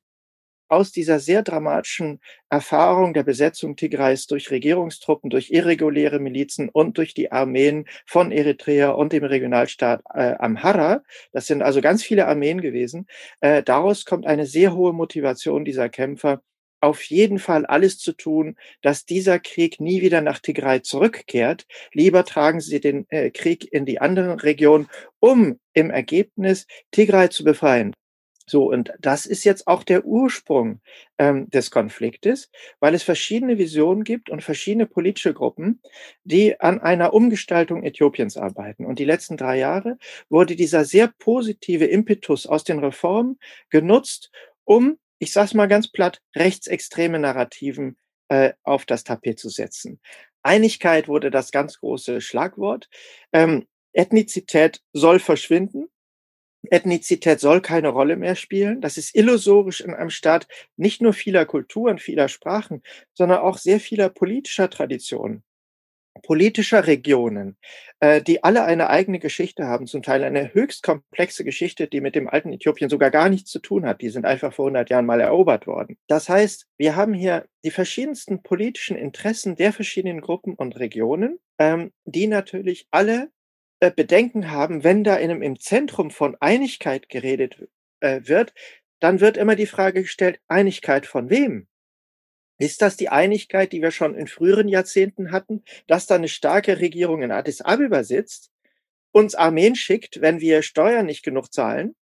Aus dieser sehr dramatischen Erfahrung der Besetzung Tigrays durch Regierungstruppen, durch irreguläre Milizen und durch die Armeen von Eritrea und dem Regionalstaat äh, Amhara, das sind also ganz viele Armeen gewesen, äh, daraus kommt eine sehr hohe Motivation dieser Kämpfer, auf jeden Fall alles zu tun, dass dieser Krieg nie wieder nach Tigray zurückkehrt. Lieber tragen sie den äh, Krieg in die anderen Regionen, um im Ergebnis Tigray zu befreien. So, und das ist jetzt auch der Ursprung ähm, des Konfliktes, weil es verschiedene Visionen gibt und verschiedene politische Gruppen, die an einer Umgestaltung Äthiopiens arbeiten. Und die letzten drei Jahre wurde dieser sehr positive Impetus aus den Reformen genutzt, um, ich sage es mal ganz platt, rechtsextreme Narrativen äh, auf das Tapet zu setzen. Einigkeit wurde das ganz große Schlagwort. Ähm, Ethnizität soll verschwinden. Ethnizität soll keine Rolle mehr spielen. Das ist illusorisch in einem Staat nicht nur vieler Kulturen, vieler Sprachen, sondern auch sehr vieler politischer Traditionen, politischer Regionen, äh, die alle eine eigene Geschichte haben, zum Teil eine höchst komplexe Geschichte, die mit dem alten Äthiopien sogar gar nichts zu tun hat. Die sind einfach vor 100 Jahren mal erobert worden. Das heißt, wir haben hier die verschiedensten politischen Interessen der verschiedenen Gruppen und Regionen, ähm, die natürlich alle äh, Bedenken haben, wenn da in einem, im Zentrum von Einigkeit geredet äh, wird, dann wird immer die Frage gestellt, Einigkeit von wem? Ist das die Einigkeit, die wir schon in früheren Jahrzehnten hatten, dass da eine starke Regierung in Addis Abeba sitzt, uns Armeen schickt, wenn wir Steuern nicht genug zahlen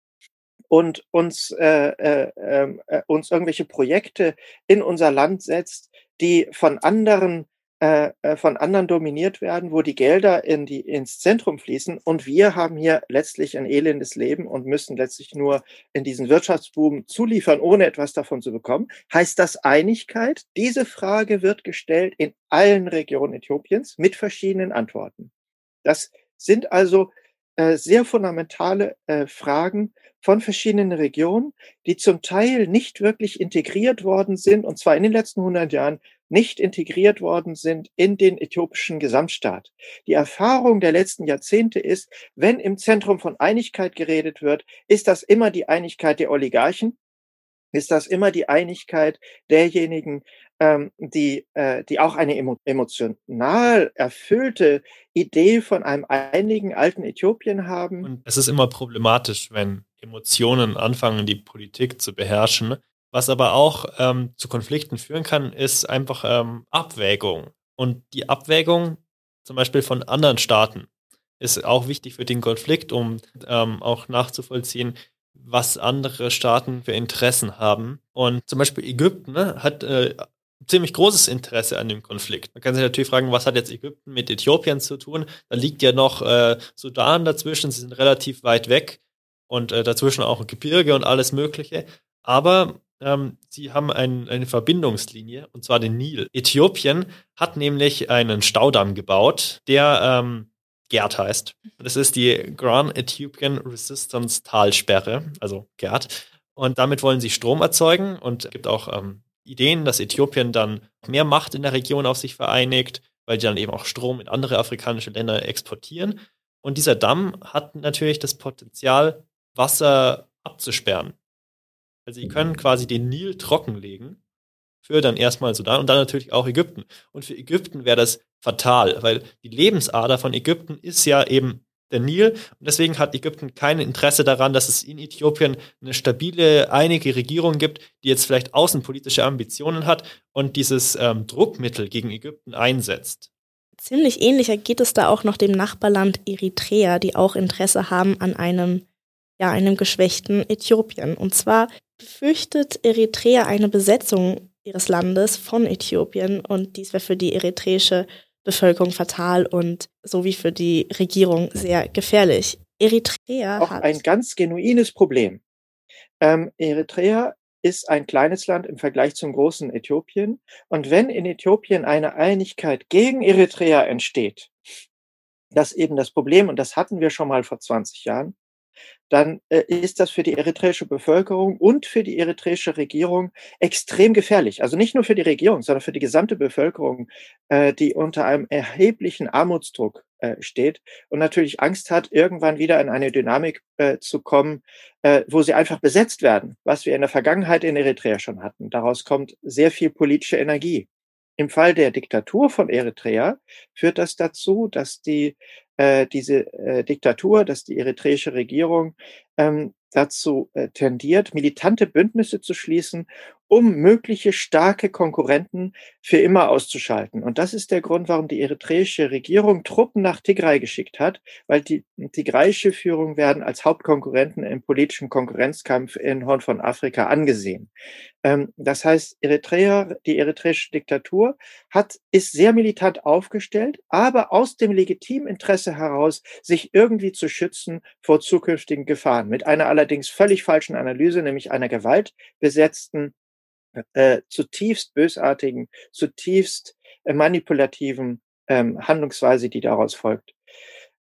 und uns, äh, äh, ähm, äh, uns irgendwelche Projekte in unser Land setzt, die von anderen äh, äh, von anderen dominiert werden, wo die Gelder in die, ins Zentrum fließen. Und wir haben hier letztlich ein elendes Leben und müssen letztlich nur in diesen Wirtschaftsboom zuliefern, ohne etwas davon zu bekommen. Heißt das Einigkeit? Diese Frage wird gestellt in allen Regionen Äthiopiens mit verschiedenen Antworten. Das sind also äh, sehr fundamentale äh, Fragen von verschiedenen Regionen, die zum Teil nicht wirklich integriert worden sind, und zwar in den letzten 100 Jahren nicht integriert worden sind in den äthiopischen Gesamtstaat. Die Erfahrung der letzten Jahrzehnte ist, wenn im Zentrum von Einigkeit geredet wird, ist das immer die Einigkeit der Oligarchen, ist das immer die Einigkeit derjenigen, ähm, die, äh, die auch eine emotional erfüllte Idee von einem einigen alten Äthiopien haben. Und es ist immer problematisch, wenn Emotionen anfangen, die Politik zu beherrschen. Was aber auch ähm, zu Konflikten führen kann, ist einfach ähm, Abwägung. Und die Abwägung zum Beispiel von anderen Staaten ist auch wichtig für den Konflikt, um ähm, auch nachzuvollziehen, was andere Staaten für Interessen haben. Und zum Beispiel Ägypten ne, hat äh, ziemlich großes Interesse an dem Konflikt. Man kann sich natürlich fragen, was hat jetzt Ägypten mit Äthiopien zu tun? Da liegt ja noch äh, Sudan dazwischen, sie sind relativ weit weg und äh, dazwischen auch Gebirge und alles Mögliche. Aber ähm, sie haben ein, eine Verbindungslinie, und zwar den Nil. Äthiopien hat nämlich einen Staudamm gebaut, der ähm, GERD heißt. Das ist die Grand Ethiopian Resistance Talsperre, also GERD. Und damit wollen sie Strom erzeugen und es gibt auch ähm, Ideen, dass Äthiopien dann mehr Macht in der Region auf sich vereinigt, weil die dann eben auch Strom in andere afrikanische Länder exportieren. Und dieser Damm hat natürlich das Potenzial, Wasser abzusperren. Also sie können quasi den Nil trockenlegen für dann erstmal Sudan und dann natürlich auch Ägypten. Und für Ägypten wäre das fatal, weil die Lebensader von Ägypten ist ja eben der Nil. Und deswegen hat Ägypten kein Interesse daran, dass es in Äthiopien eine stabile, einige Regierung gibt, die jetzt vielleicht außenpolitische Ambitionen hat und dieses ähm, Druckmittel gegen Ägypten einsetzt. Ziemlich ähnlicher geht es da auch noch dem Nachbarland Eritrea, die auch Interesse haben an einem, ja, einem geschwächten Äthiopien. Und zwar befürchtet Eritrea eine Besetzung ihres Landes von Äthiopien und dies wäre für die eritreische Bevölkerung fatal und so wie für die Regierung sehr gefährlich. Eritrea auch hat ein ganz genuines Problem. Ähm, Eritrea ist ein kleines Land im Vergleich zum großen Äthiopien. Und wenn in Äthiopien eine Einigkeit gegen Eritrea entsteht, das eben das Problem, und das hatten wir schon mal vor 20 Jahren, dann äh, ist das für die eritreische Bevölkerung und für die eritreische Regierung extrem gefährlich. Also nicht nur für die Regierung, sondern für die gesamte Bevölkerung, äh, die unter einem erheblichen Armutsdruck äh, steht und natürlich Angst hat, irgendwann wieder in eine Dynamik äh, zu kommen, äh, wo sie einfach besetzt werden, was wir in der Vergangenheit in Eritrea schon hatten. Daraus kommt sehr viel politische Energie. Im Fall der Diktatur von Eritrea führt das dazu, dass die äh, diese äh, Diktatur, dass die eritreische Regierung ähm, dazu äh, tendiert, militante Bündnisse zu schließen, um mögliche starke Konkurrenten für immer auszuschalten. Und das ist der Grund, warum die eritreische Regierung Truppen nach Tigray geschickt hat, weil die tigrayische Führung werden als Hauptkonkurrenten im politischen Konkurrenzkampf in Horn von Afrika angesehen. Ähm, das heißt, Eritrea, die eritreische Diktatur hat, ist sehr militant aufgestellt, aber aus dem legitimen Interesse heraus, sich irgendwie zu schützen vor zukünftigen Gefahren. Mit einer allerdings völlig falschen Analyse, nämlich einer gewaltbesetzten äh, zutiefst bösartigen, zutiefst äh, manipulativen ähm, Handlungsweise, die daraus folgt.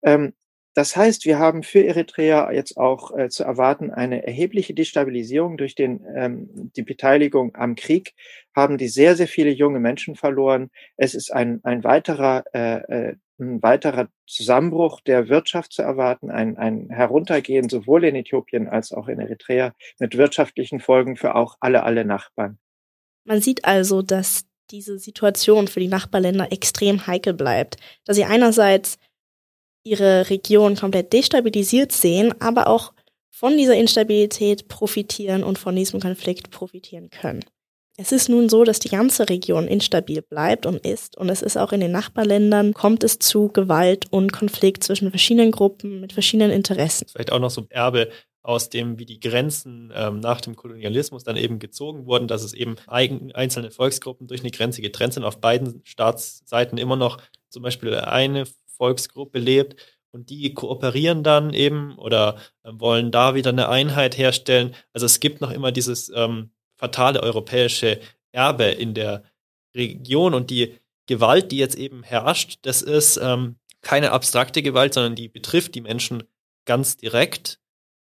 Ähm, das heißt, wir haben für Eritrea jetzt auch äh, zu erwarten eine erhebliche Destabilisierung durch den, ähm, die Beteiligung am Krieg, haben die sehr, sehr viele junge Menschen verloren. Es ist ein, ein weiterer äh, äh, ein weiterer Zusammenbruch der Wirtschaft zu erwarten, ein, ein Heruntergehen sowohl in Äthiopien als auch in Eritrea mit wirtschaftlichen Folgen für auch alle, alle Nachbarn. Man sieht also, dass diese Situation für die Nachbarländer extrem heikel bleibt, dass sie einerseits ihre Region komplett destabilisiert sehen, aber auch von dieser Instabilität profitieren und von diesem Konflikt profitieren können. Es ist nun so, dass die ganze Region instabil bleibt und ist, und es ist auch in den Nachbarländern, kommt es zu Gewalt und Konflikt zwischen verschiedenen Gruppen mit verschiedenen Interessen. Vielleicht auch noch so ein Erbe aus dem, wie die Grenzen ähm, nach dem Kolonialismus dann eben gezogen wurden, dass es eben eigen, einzelne Volksgruppen durch eine Grenze getrennt sind, auf beiden Staatsseiten immer noch zum Beispiel eine Volksgruppe lebt und die kooperieren dann eben oder äh, wollen da wieder eine Einheit herstellen. Also es gibt noch immer dieses ähm, fatale europäische Erbe in der Region und die Gewalt, die jetzt eben herrscht, das ist ähm, keine abstrakte Gewalt, sondern die betrifft die Menschen ganz direkt.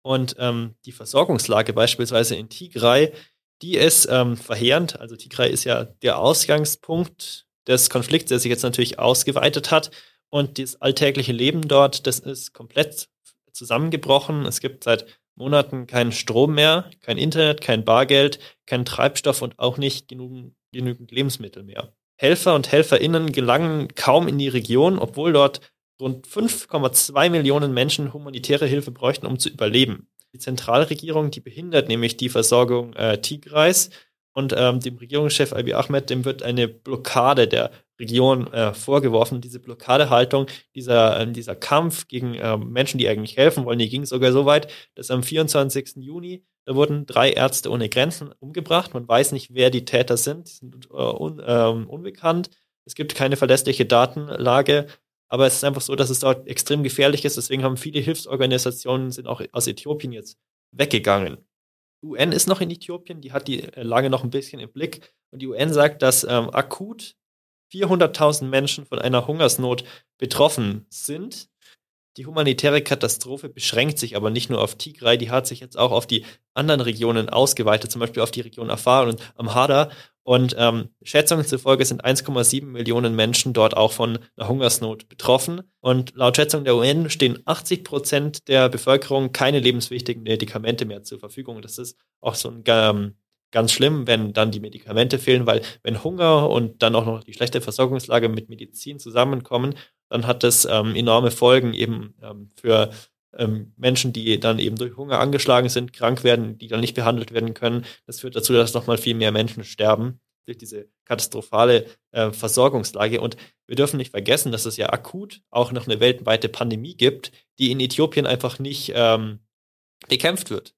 Und ähm, die Versorgungslage beispielsweise in Tigray, die ist ähm, verheerend. Also Tigray ist ja der Ausgangspunkt des Konflikts, der sich jetzt natürlich ausgeweitet hat. Und das alltägliche Leben dort, das ist komplett zusammengebrochen. Es gibt seit Monaten keinen Strom mehr, kein Internet, kein Bargeld, kein Treibstoff und auch nicht genügend, genügend Lebensmittel mehr. Helfer und HelferInnen gelangen kaum in die Region, obwohl dort rund 5,2 Millionen Menschen humanitäre Hilfe bräuchten, um zu überleben. Die Zentralregierung, die behindert nämlich die Versorgung äh, Tigrais und ähm, dem Regierungschef Abiy Ahmed, dem wird eine Blockade der Region äh, vorgeworfen. Diese Blockadehaltung, dieser, äh, dieser Kampf gegen äh, Menschen, die eigentlich helfen wollen, die ging sogar so weit, dass am 24. Juni, da wurden drei Ärzte ohne Grenzen umgebracht. Man weiß nicht, wer die Täter sind, die sind äh, un, ähm, unbekannt. Es gibt keine verlässliche Datenlage, aber es ist einfach so, dass es dort extrem gefährlich ist. Deswegen haben viele Hilfsorganisationen sind auch aus Äthiopien jetzt weggegangen. UN ist noch in Äthiopien, die hat die äh, Lage noch ein bisschen im Blick. Und die UN sagt, dass ähm, akut 400.000 Menschen von einer Hungersnot betroffen sind. Die humanitäre Katastrophe beschränkt sich aber nicht nur auf Tigray, die hat sich jetzt auch auf die anderen Regionen ausgeweitet, zum Beispiel auf die Region Afar und Amhara. Und ähm, Schätzungen zufolge sind 1,7 Millionen Menschen dort auch von einer Hungersnot betroffen. Und laut Schätzung der UN stehen 80 Prozent der Bevölkerung keine lebenswichtigen Medikamente mehr zur Verfügung. Das ist auch so ein ähm, ganz schlimm, wenn dann die Medikamente fehlen, weil wenn Hunger und dann auch noch die schlechte Versorgungslage mit Medizin zusammenkommen, dann hat das ähm, enorme Folgen eben ähm, für ähm, Menschen, die dann eben durch Hunger angeschlagen sind, krank werden, die dann nicht behandelt werden können. Das führt dazu, dass nochmal viel mehr Menschen sterben durch diese katastrophale äh, Versorgungslage. Und wir dürfen nicht vergessen, dass es ja akut auch noch eine weltweite Pandemie gibt, die in Äthiopien einfach nicht ähm, bekämpft wird.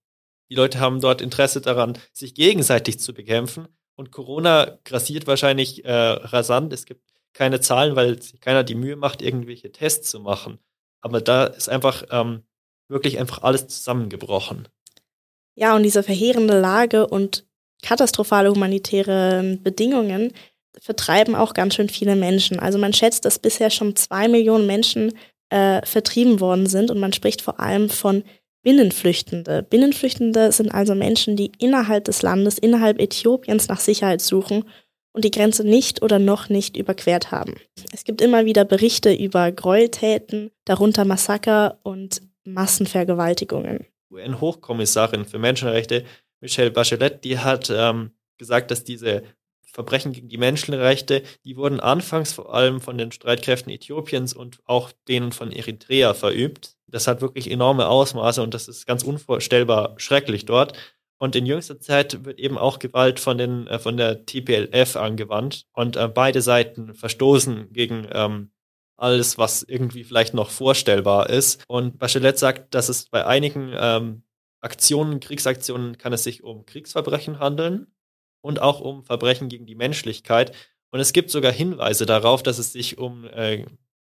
Die Leute haben dort Interesse daran, sich gegenseitig zu bekämpfen. Und Corona grassiert wahrscheinlich äh, rasant. Es gibt keine Zahlen, weil sich keiner die Mühe macht, irgendwelche Tests zu machen. Aber da ist einfach ähm, wirklich einfach alles zusammengebrochen. Ja, und diese verheerende Lage und katastrophale humanitäre Bedingungen vertreiben auch ganz schön viele Menschen. Also man schätzt, dass bisher schon zwei Millionen Menschen äh, vertrieben worden sind und man spricht vor allem von Binnenflüchtende. Binnenflüchtende sind also Menschen, die innerhalb des Landes, innerhalb Äthiopiens nach Sicherheit suchen und die Grenze nicht oder noch nicht überquert haben. Es gibt immer wieder Berichte über Gräueltäten, darunter Massaker und Massenvergewaltigungen. UN-Hochkommissarin für Menschenrechte Michelle Bachelet, die hat ähm, gesagt, dass diese Verbrechen gegen die Menschenrechte, die wurden anfangs vor allem von den Streitkräften Äthiopiens und auch denen von Eritrea verübt. Das hat wirklich enorme Ausmaße und das ist ganz unvorstellbar schrecklich dort. Und in jüngster Zeit wird eben auch Gewalt von, den, äh, von der TPLF angewandt. Und äh, beide Seiten verstoßen gegen ähm, alles, was irgendwie vielleicht noch vorstellbar ist. Und Bachelet sagt, dass es bei einigen ähm, Aktionen, Kriegsaktionen, kann es sich um Kriegsverbrechen handeln und auch um Verbrechen gegen die Menschlichkeit. Und es gibt sogar Hinweise darauf, dass es sich um, äh,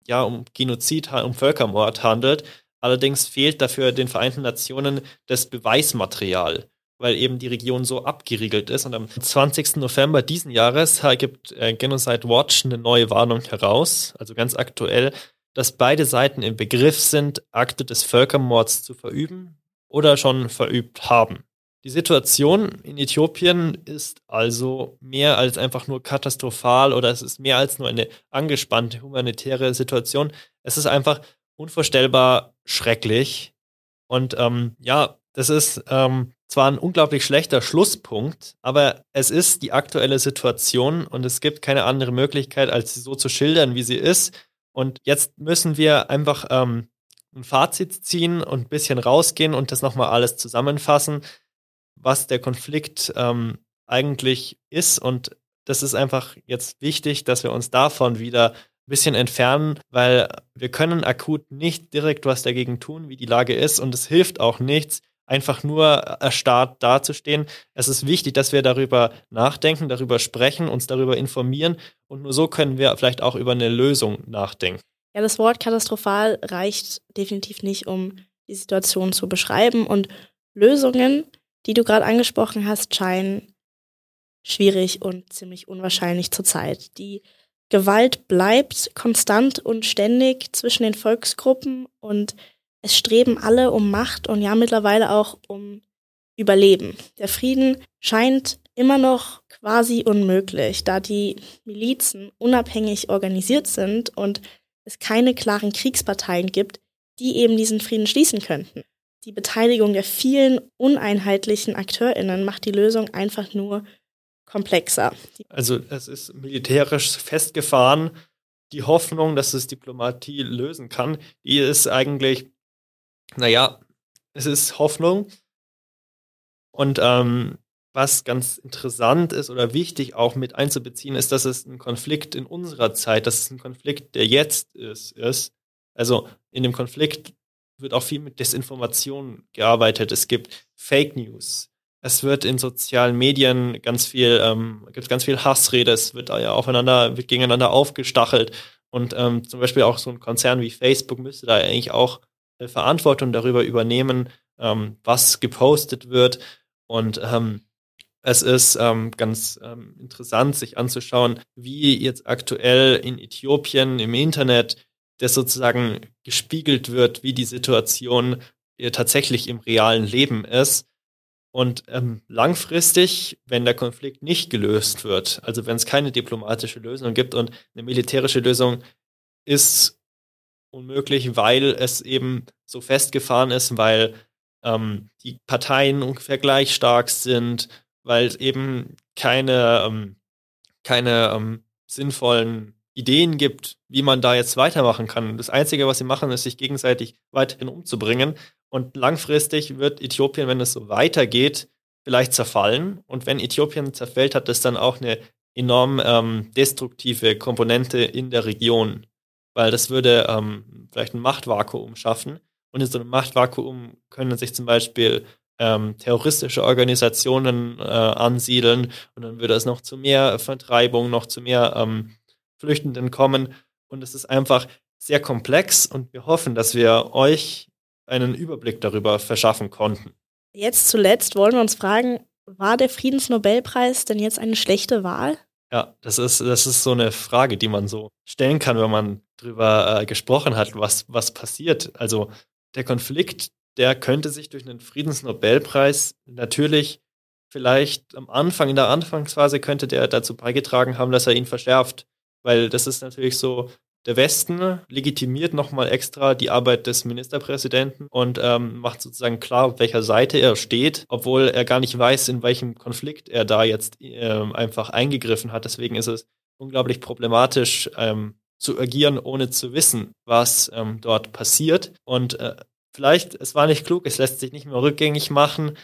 ja, um Genozid, um Völkermord handelt. Allerdings fehlt dafür den Vereinten Nationen das Beweismaterial weil eben die Region so abgeriegelt ist. Und am 20. November diesen Jahres gibt äh, Genocide Watch eine neue Warnung heraus, also ganz aktuell, dass beide Seiten im Begriff sind, Akte des Völkermords zu verüben oder schon verübt haben. Die Situation in Äthiopien ist also mehr als einfach nur katastrophal oder es ist mehr als nur eine angespannte humanitäre Situation. Es ist einfach unvorstellbar schrecklich. Und ähm, ja, das ist ähm, zwar ein unglaublich schlechter Schlusspunkt, aber es ist die aktuelle Situation und es gibt keine andere Möglichkeit, als sie so zu schildern, wie sie ist. Und jetzt müssen wir einfach ähm, ein Fazit ziehen und ein bisschen rausgehen und das nochmal alles zusammenfassen, was der Konflikt ähm, eigentlich ist. Und das ist einfach jetzt wichtig, dass wir uns davon wieder ein bisschen entfernen, weil wir können akut nicht direkt was dagegen tun, wie die Lage ist. Und es hilft auch nichts, einfach nur erstarrt dazustehen. Es ist wichtig, dass wir darüber nachdenken, darüber sprechen, uns darüber informieren und nur so können wir vielleicht auch über eine Lösung nachdenken. Ja, das Wort katastrophal reicht definitiv nicht, um die Situation zu beschreiben und Lösungen, die du gerade angesprochen hast, scheinen schwierig und ziemlich unwahrscheinlich zurzeit. Die Gewalt bleibt konstant und ständig zwischen den Volksgruppen und es streben alle um Macht und ja mittlerweile auch um Überleben. Der Frieden scheint immer noch quasi unmöglich, da die Milizen unabhängig organisiert sind und es keine klaren Kriegsparteien gibt, die eben diesen Frieden schließen könnten. Die Beteiligung der vielen uneinheitlichen Akteurinnen macht die Lösung einfach nur komplexer. Also es ist militärisch festgefahren. Die Hoffnung, dass es Diplomatie lösen kann, die ist eigentlich naja, es ist Hoffnung. Und ähm, was ganz interessant ist oder wichtig auch mit einzubeziehen, ist, dass es ein Konflikt in unserer Zeit, dass es ein Konflikt, der jetzt ist, ist. Also in dem Konflikt wird auch viel mit Desinformation gearbeitet. Es gibt Fake News. Es wird in sozialen Medien ganz viel, ähm, gibt ganz viel Hassrede. Es wird ja aufeinander, wird gegeneinander aufgestachelt. Und ähm, zum Beispiel auch so ein Konzern wie Facebook müsste da eigentlich auch Verantwortung darüber übernehmen, ähm, was gepostet wird. Und ähm, es ist ähm, ganz ähm, interessant, sich anzuschauen, wie jetzt aktuell in Äthiopien im Internet das sozusagen gespiegelt wird, wie die Situation äh, tatsächlich im realen Leben ist. Und ähm, langfristig, wenn der Konflikt nicht gelöst wird, also wenn es keine diplomatische Lösung gibt und eine militärische Lösung ist unmöglich, weil es eben so festgefahren ist, weil ähm, die Parteien ungefähr gleich stark sind, weil es eben keine, ähm, keine ähm, sinnvollen Ideen gibt, wie man da jetzt weitermachen kann. Das Einzige, was sie machen, ist, sich gegenseitig weiterhin umzubringen. Und langfristig wird Äthiopien, wenn es so weitergeht, vielleicht zerfallen. Und wenn Äthiopien zerfällt, hat das dann auch eine enorm ähm, destruktive Komponente in der Region weil das würde ähm, vielleicht ein Machtvakuum schaffen. Und in so einem Machtvakuum können sich zum Beispiel ähm, terroristische Organisationen äh, ansiedeln und dann würde es noch zu mehr Vertreibung, noch zu mehr ähm, Flüchtenden kommen. Und es ist einfach sehr komplex und wir hoffen, dass wir euch einen Überblick darüber verschaffen konnten. Jetzt zuletzt wollen wir uns fragen, war der Friedensnobelpreis denn jetzt eine schlechte Wahl? Ja, das ist, das ist so eine Frage, die man so stellen kann, wenn man drüber äh, gesprochen hat, was, was passiert. Also der Konflikt, der könnte sich durch einen Friedensnobelpreis natürlich vielleicht am Anfang, in der Anfangsphase könnte der dazu beigetragen haben, dass er ihn verschärft. Weil das ist natürlich so der Westen legitimiert nochmal extra die Arbeit des Ministerpräsidenten und ähm, macht sozusagen klar, auf welcher Seite er steht, obwohl er gar nicht weiß, in welchem Konflikt er da jetzt äh, einfach eingegriffen hat. Deswegen ist es unglaublich problematisch ähm, zu agieren, ohne zu wissen, was ähm, dort passiert. Und äh, vielleicht, es war nicht klug, es lässt sich nicht mehr rückgängig machen,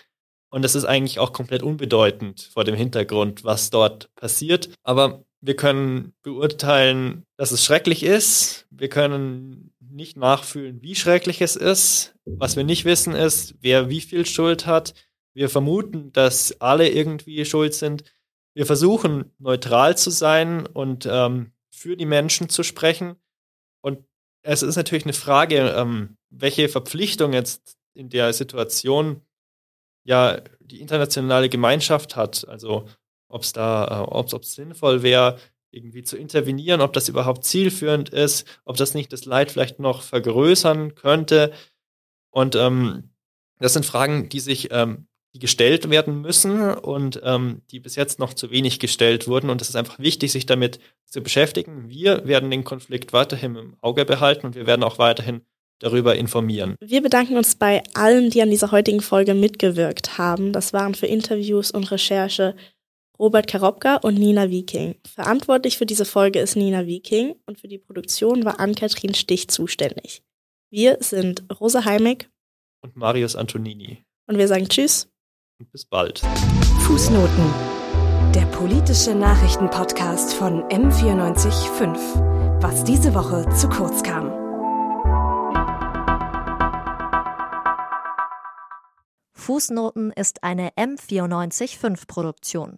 Und es ist eigentlich auch komplett unbedeutend vor dem Hintergrund, was dort passiert. Aber wir können beurteilen, dass es schrecklich ist. Wir können nicht nachfühlen, wie schrecklich es ist. Was wir nicht wissen ist, wer wie viel Schuld hat. Wir vermuten, dass alle irgendwie schuld sind. Wir versuchen neutral zu sein und ähm, für die Menschen zu sprechen. Und es ist natürlich eine Frage, ähm, welche Verpflichtung jetzt in der Situation ja die internationale Gemeinschaft hat. Also ob es da, äh, ob es sinnvoll wäre, irgendwie zu intervenieren, ob das überhaupt zielführend ist, ob das nicht das Leid vielleicht noch vergrößern könnte. Und ähm, das sind Fragen, die sich, ähm, die gestellt werden müssen und ähm, die bis jetzt noch zu wenig gestellt wurden. Und es ist einfach wichtig, sich damit zu beschäftigen. Wir werden den Konflikt weiterhin im Auge behalten und wir werden auch weiterhin darüber informieren. Wir bedanken uns bei allen, die an dieser heutigen Folge mitgewirkt haben. Das waren für Interviews und Recherche Robert Karobka und Nina Viking. Verantwortlich für diese Folge ist Nina Viking und für die Produktion war Ann-Kathrin Stich zuständig. Wir sind Rosa Heimig und Marius Antonini. Und wir sagen Tschüss und bis bald. Fußnoten. Der politische Nachrichtenpodcast von M945. Was diese Woche zu kurz kam. Fußnoten ist eine M945 Produktion.